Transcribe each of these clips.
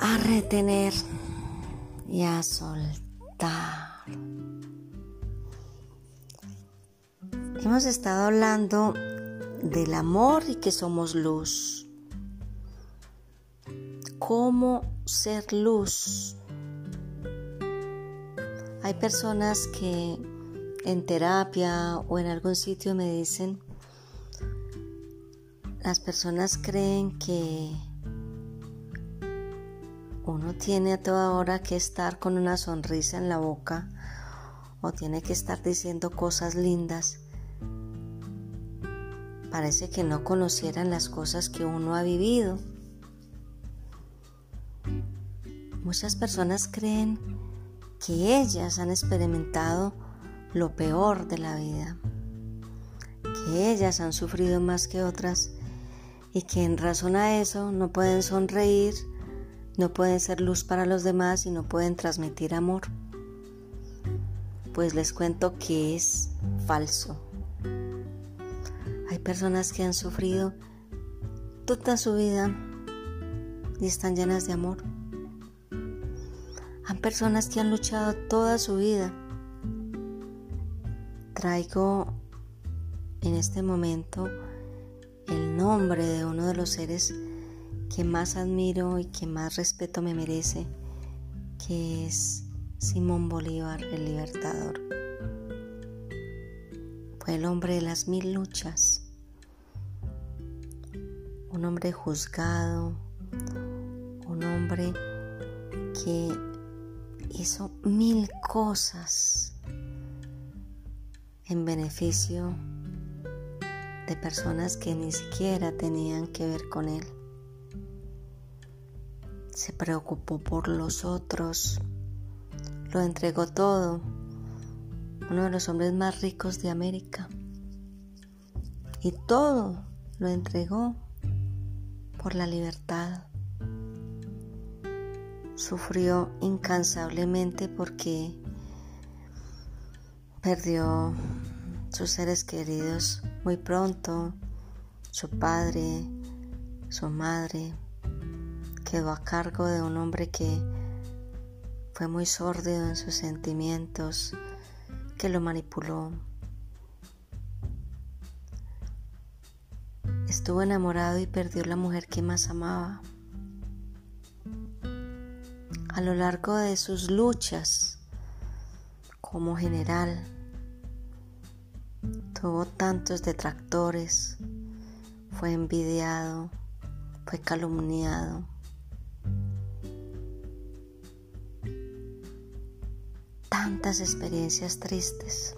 a retener y a soltar. Hemos estado hablando del amor y que somos luz. ¿Cómo ser luz? Hay personas que en terapia o en algún sitio me dicen, las personas creen que uno tiene a toda hora que estar con una sonrisa en la boca o tiene que estar diciendo cosas lindas. Parece que no conocieran las cosas que uno ha vivido. Muchas personas creen que ellas han experimentado lo peor de la vida, que ellas han sufrido más que otras y que en razón a eso no pueden sonreír no pueden ser luz para los demás y no pueden transmitir amor. Pues les cuento que es falso. Hay personas que han sufrido toda su vida y están llenas de amor. Hay personas que han luchado toda su vida. Traigo en este momento el nombre de uno de los seres que más admiro y que más respeto me merece, que es Simón Bolívar, el libertador. Fue el hombre de las mil luchas, un hombre juzgado, un hombre que hizo mil cosas en beneficio de personas que ni siquiera tenían que ver con él se preocupó por los otros, lo entregó todo, uno de los hombres más ricos de América. Y todo lo entregó por la libertad. Sufrió incansablemente porque perdió sus seres queridos muy pronto, su padre, su madre, quedó a cargo de un hombre que fue muy sórdido en sus sentimientos, que lo manipuló. Estuvo enamorado y perdió la mujer que más amaba. A lo largo de sus luchas como general, tuvo tantos detractores, fue envidiado, fue calumniado. Tantas experiencias tristes,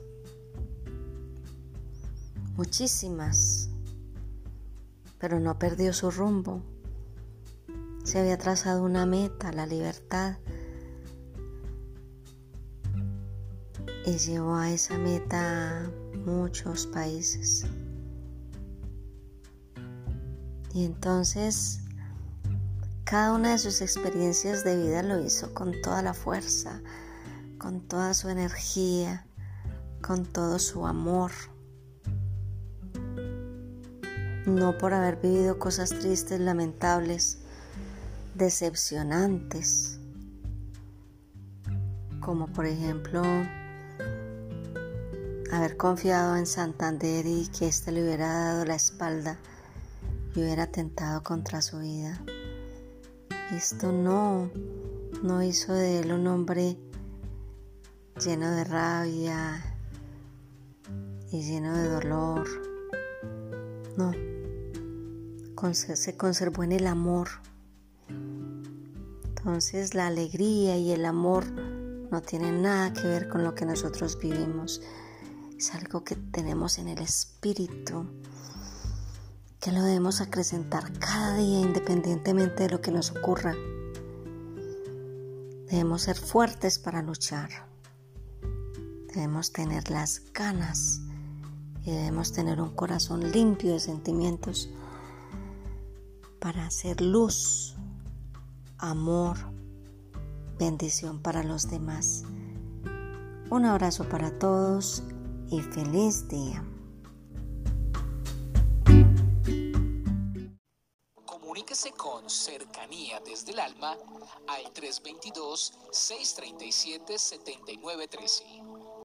muchísimas, pero no perdió su rumbo. Se había trazado una meta, la libertad, y llevó a esa meta muchos países. Y entonces cada una de sus experiencias de vida lo hizo con toda la fuerza, con toda su energía, con todo su amor. No por haber vivido cosas tristes, lamentables, decepcionantes, como por ejemplo haber confiado en Santander y que éste le hubiera dado la espalda y hubiera atentado contra su vida. Esto no, no hizo de él un hombre lleno de rabia y lleno de dolor. No, se conservó en el amor. Entonces la alegría y el amor no tienen nada que ver con lo que nosotros vivimos. Es algo que tenemos en el espíritu, que lo debemos acrecentar cada día independientemente de lo que nos ocurra. Debemos ser fuertes para luchar. Debemos tener las ganas y debemos tener un corazón limpio de sentimientos para hacer luz, amor, bendición para los demás. Un abrazo para todos y feliz día. Comuníquese con cercanía desde el alma al 322-637-7913.